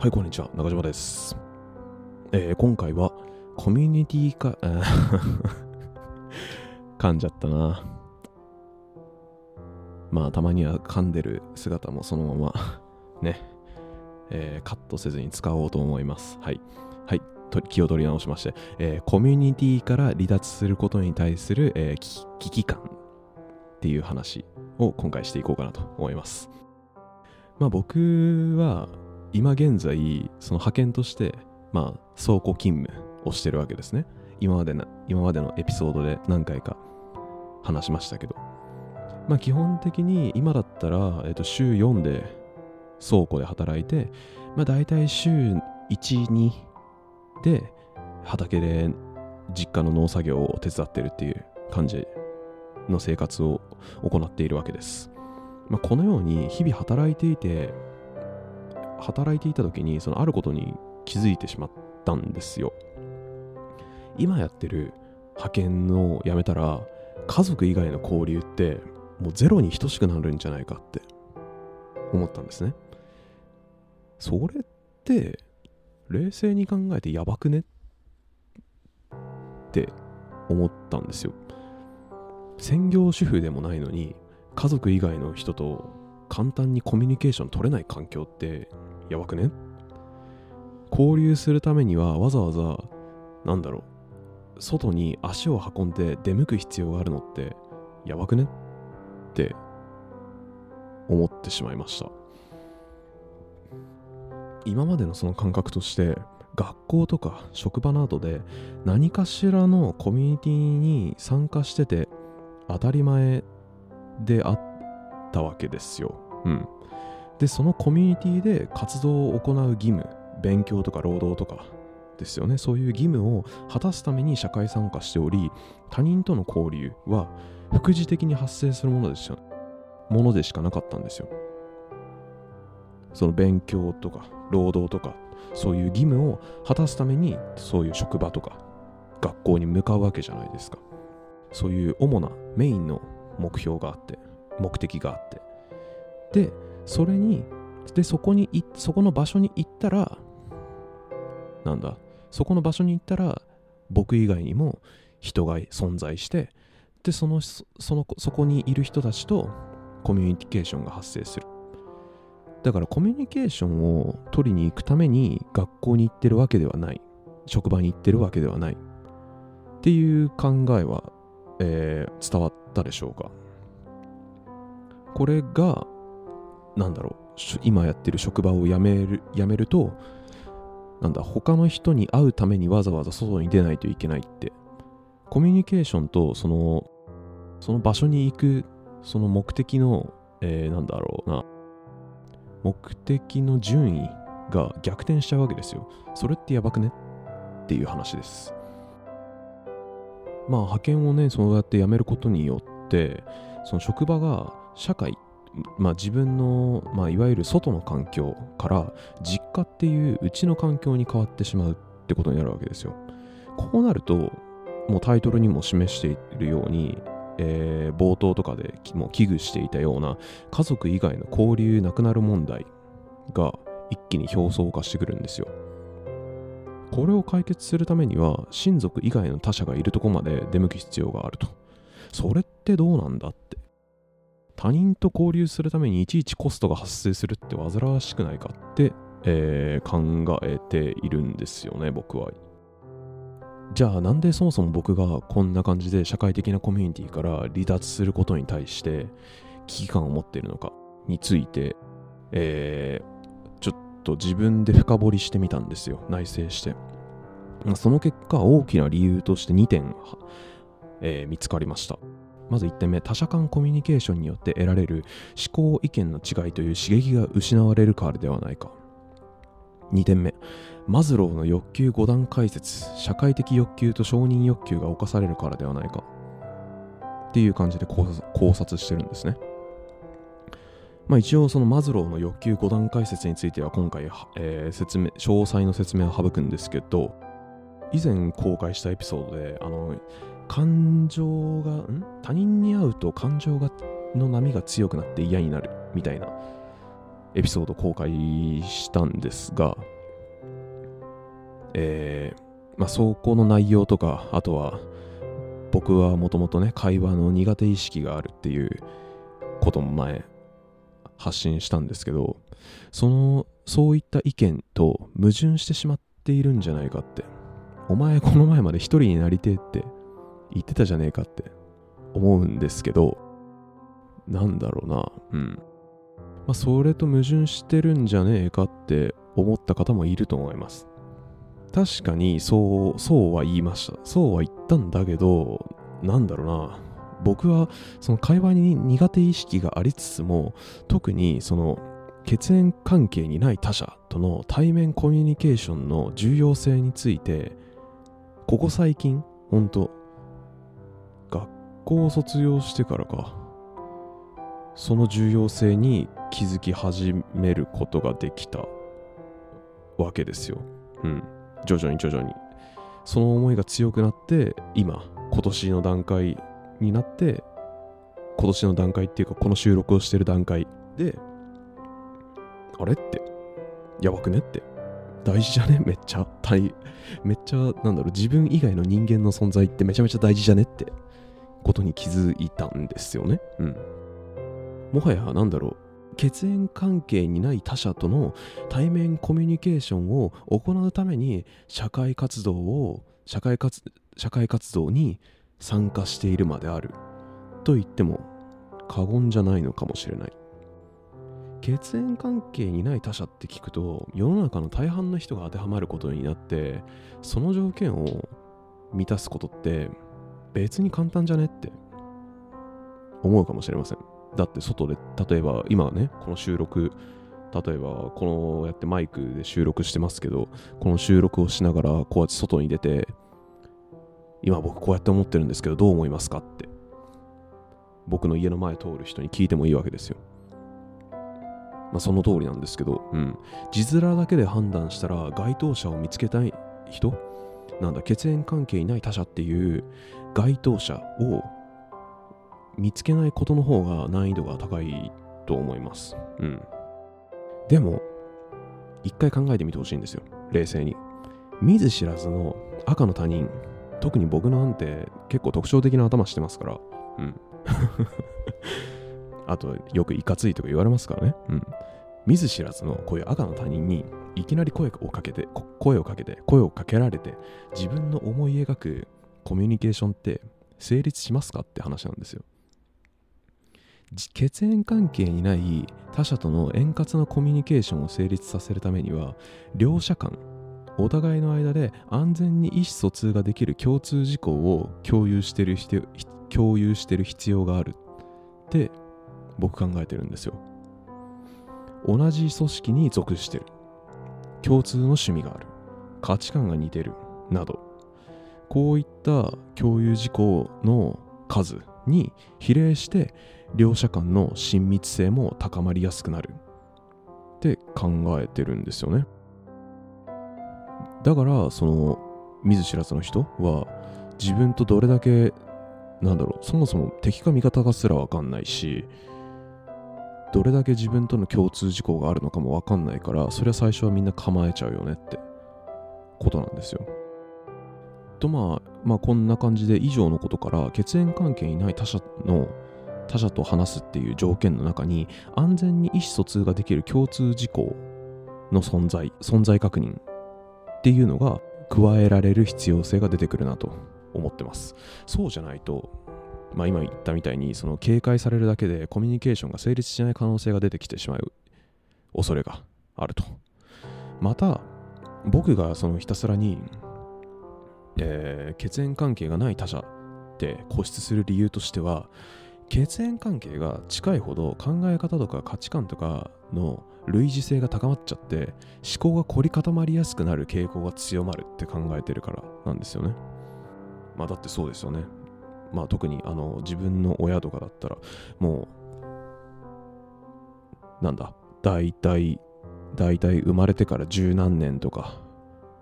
はい、こんにちは。中島です。えー今回は、コミュニティか、噛んじゃったな。まあ、たまには噛んでる姿もそのまま、ね、えーカットせずに使おうと思います。はい。はい。気を取り直しまして、えーコミュニティから離脱することに対する、えー危機感っていう話を今回していこうかなと思います。まあ僕は今現在その派遣としてまあ倉庫勤務をしてるわけですね。今までな今までのエピソードで何回か話しましたけど。まあ基本的に今だったら、えっと週4で倉庫で働いて、まあ大体週1、2で畑で実家の農作業を手伝ってるっていう感じの生活を行っているわけです。まあ、このように日々働いていて働いていた時にそのあることに気づいてしまったんですよ。今やってる派遣をやめたら家族以外の交流ってもうゼロに等しくなるんじゃないかって思ったんですね。それって冷静に考えてやばくねって思ったんですよ。専業主婦でもないのに家族以外の人と簡単にコミュニケーション取れない環境ってやばくね？交流するためにはわざわざなんだろう？外に足を運んで出向く必要があるのってやばくね？って思ってしまいました。今までのその感覚として学校とか職場などで何かしらのコミュニティに参加してて当たり前であったわけですよ。うん。で、そのコミュニティで活動を行う義務、勉強とか労働とかですよね。そういう義務を果たすために社会参加しており、他人との交流は副次的に発生するものでしものでしかなかったんですよ。その勉強とか労働とか、そういう義務を果たすために、そういう職場とか学校に向かうわけじゃないですか。そういう主なメインの目標があって、目的があって。で、それに、で、そこにい、そこの場所に行ったら、なんだ、そこの場所に行ったら、僕以外にも人が存在して、で、その、そその、そこにいる人たちとコミュニケーションが発生する。だからコミュニケーションを取りに行くために学校に行ってるわけではない。職場に行ってるわけではない。っていう考えはえー伝わったでしょうかこれがなんだろう今やってる職場を辞める辞めるとなんだ他の人に会うためにわざわざ外に出ないといけないって。コミュニケーションとそのその場所に行くその目的の、えーなんだろうな目的の順位が逆転しちゃうわけですよ。それってやばくね？っていう話です。まあ派遣をねそうやって辞めることによってその職場が社会まあ自分の、まあ、いわゆる外の環境から実家っていううちの環境に変わってしまうってことになるわけですよ。こうなるともうタイトルにも示しているように、えー冒頭とかでもう危惧していたような家族以外の交流なくなる問題が一気に表層化してくるんですよ。これを解決するためには親族以外の他者がいるとこまで出向く必要があると。それってどうなんだって。他人と交流するためにいちいちコストが発生するって煩わしくないかって、えー考えているんですよね僕は。じゃあなんでそもそも僕がこんな感じで社会的なコミュニティから離脱することに対して危機感を持っているのかについて、えーちょっと自分で深掘りしてみたんですよ。内省して。その結果大きな理由として2点、えー見つかりました。まず1点目他者間コミュニケーションによって得られる思考意見の違いという刺激が失われるからではないか。2点目マズローの欲求5段解説社会的欲求と承認欲求が侵されるからではないか。っていう感じで考察考察してるんですね。まあ、一応そのマズローの欲求5段階説については今回、えー説明詳細の説明を省くんですけど以前公開したエピソードであの感情がん？他人に会うと感情がの波が強くなって嫌になるみたいなエピソード公開したんですが、えー、まあ、走行の内容とか、あとは、僕はもともとね、会話の苦手意識があるっていうことも前、発信したんですけど、その、そういった意見と矛盾してしまっているんじゃないかって。お前この前まで一人になりてえって言ってたじゃねえかって思うんですけど、なんだろうな、うん。まあ、それと矛盾してるんじゃねえかって思った方もいると思います。確かにそう、そうは言いました。そうは言ったんだけど、なんだろうな。僕はその会話に苦手意識がありつつも、特にその血縁関係にない他者との対面コミュニケーションの重要性について、ここ最近、ほんと、校を卒業してからか、その重要性に気づき始めることができたわけですよ。うん。徐々に徐々に。その思いが強くなって、今、今年の段階になって、今年の段階っていうか、この収録をしてる段階で、あれって、やばくねって、大事じゃね？めっちゃ、大、めっちゃ、なんだろう、自分以外の人間の存在ってめちゃめちゃ大事じゃねってことに気づいたんですよね。うん。もはや、なんだろう、血縁関係にない他者との対面コミュニケーションを行うために社会活動を社会活社会活動に参加しているまであると言っても過言じゃないのかもしれない血縁関係にない他者って聞くと世の中の大半の人が当てはまることになってその条件を満たすことって別に簡単じゃねって思うかもしれませんだって外で、例えば今ね、この収録、例えばこのやってマイクで収録してますけど、この収録をしながらこうやって外に出て、今僕こうやって思ってるんですけどどう思いますかって、僕の家の前通る人に聞いてもいいわけですよ。まあその通りなんですけど、うん。字面だけで判断したら該当者を見つけたい人？なんだ、血縁関係いない他者っていう該当者を見つけないことの方が難易度が高いと思います。うん。でも、一回考えてみてほしいんですよ。冷静に。見ず知らずの赤の他人、特に僕なんて結構特徴的な頭してますから、うん。あと、よくいかついとか言われますからね。うん。見ず知らずのこういう赤の他人にいきなり声をかけて、声をかけて、声をかけられて、自分の思い描くコミュニケーションって成立しますかって話なんですよ。血縁関係にない他者との円滑なコミュニケーションを成立させるためには両者間お互いの間で安全に意思疎通ができる共通事項を共有してる共有してる必要があるって僕考えてるんですよ。同じ組織に属してる。共通の趣味がある。価値観が似てる。など。こういった共有事項の数に比例して両者間の親密性も高まりやすくなる。って考えてるんですよね。だからその見ず知らずの人は自分とどれだけなんだろうそもそも敵か味方かすらわかんないしどれだけ自分との共通事項があるのかもわかんないからそれは最初はみんな構えちゃうよねってことなんですよ。とまあまあこんな感じで以上のことから血縁関係にない他者の他者と話すっていう条件の中に安全に意思疎通ができる共通事項の存在存在確認っていうのが加えられる必要性が出てくるなと思ってます。そうじゃないとまあ今言ったみたいにその警戒されるだけでコミュニケーションが成立しない可能性が出てきてしまう恐れがあると。また僕がそのひたすらに、えー、血縁関係がない他者って固執する理由としては血縁関係が近いほど考え方とか価値観とかの類似性が高まっちゃって思考が凝り固まりやすくなる傾向が強まるって考えてるからなんですよね。まあだってそうですよね。まあ特にあの自分の親とかだったらもうなんだ大体大体生まれてから十何年とか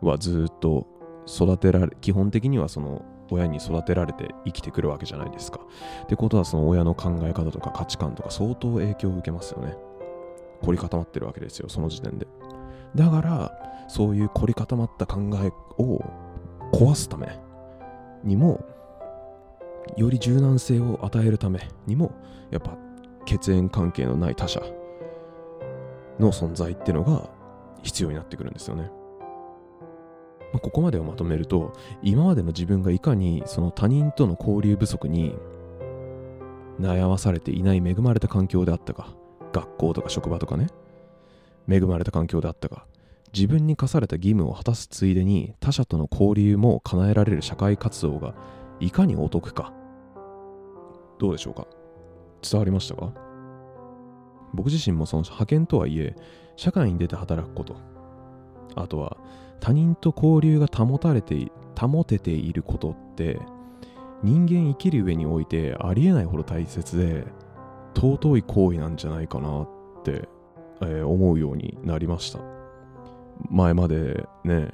はずっと育てられ基本的にはその親に育てられて生きてくるわけじゃないですか。ってことはその親の考え方とか価値観とか相当影響を受けますよね。凝り固まってるわけですよその時点でだからそういう凝り固まった考えを壊すためにもより柔軟性を与えるためにもやっぱ血縁関係のない他者の存在っていうのが必要になってくるんですよね。まあ、ここまでをまとめると今までの自分がいかにその他人との交流不足に悩まされていない恵まれた環境であったか学校とか職場とかね恵まれた環境であったか自分に課された義務を果たすついでに他者との交流も叶えられる社会活動がいかにお得かどうでしょうか？伝わりましたか？僕自身もその派遣とはいえ社会に出て働くことあとは他人と交流が保たれて保てていることって人間生きる上においてありえないほど大切で尊い行為なんじゃないかなって、えー、思うようになりました。前までね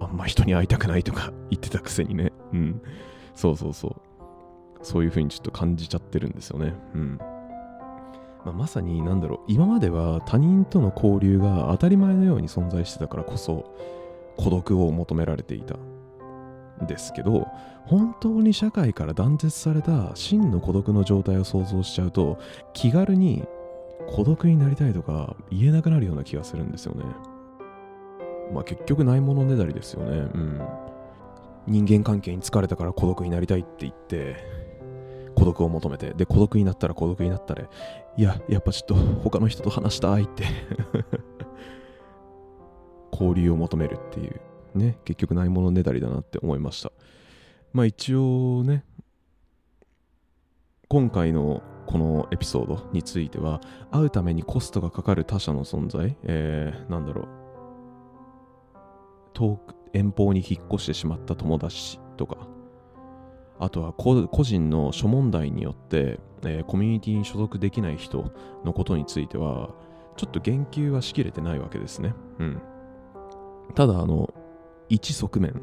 あんま人に会いたくないとか 言ってたくせにね。うん。そうそうそう。そういう風にちょっと感じちゃってるんですよね。うん。まあ、まさに何だろう。今までは他人との交流が当たり前のように存在してたからこそ孤独を求められていた。ですけど本当に社会から断絶された真の孤独の状態を想像しちゃうと気軽に孤独になりたいとか言えなくなるような気がするんですよね。まあ結局ないものねだりですよね。うん。人間関係に疲れたから孤独になりたいって言って孤独を求めてで孤独になったら孤独になったらいややっぱちょっと他の人と話したいって。交流を求めるっていうね結局ないものねだりだなって思いましたまあ一応ね今回のこのエピソードについては会うためにコストがかかる他者の存在、えー、なんだろう遠く遠方に引っ越してしまった友達とかあとは個人の諸問題によって、えー、コミュニティに所属できない人のことについては、ちょっと言及はしきれてないわけですね。うん。ただ、あの、一側面、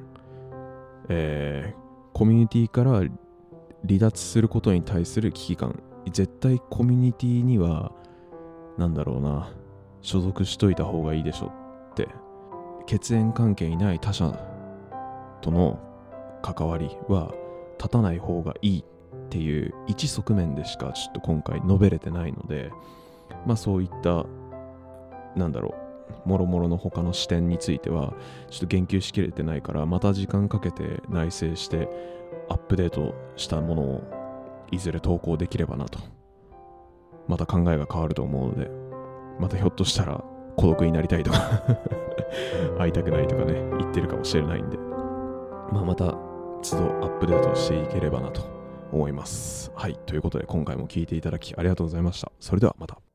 えー、コミュニティから離脱することに対する危機感、絶対コミュニティには、なんだろうな、所属しといた方がいいでしょって、血縁関係にない他者との関わりは、立たない方がいいっていう一側面でしかちょっと今回述べれてないのでまあそういったなんだろうもろもろの他の視点についてはちょっと言及しきれてないからまた時間かけて内省してアップデートしたものをいずれ投稿できればなとまた考えが変わると思うのでまたひょっとしたら孤独になりたいとか 会いたくないとかね言ってるかもしれないんでまあまた都度アップデートしていければなと思います。はい。ということで今回も聴いていただきありがとうございました。それではまた。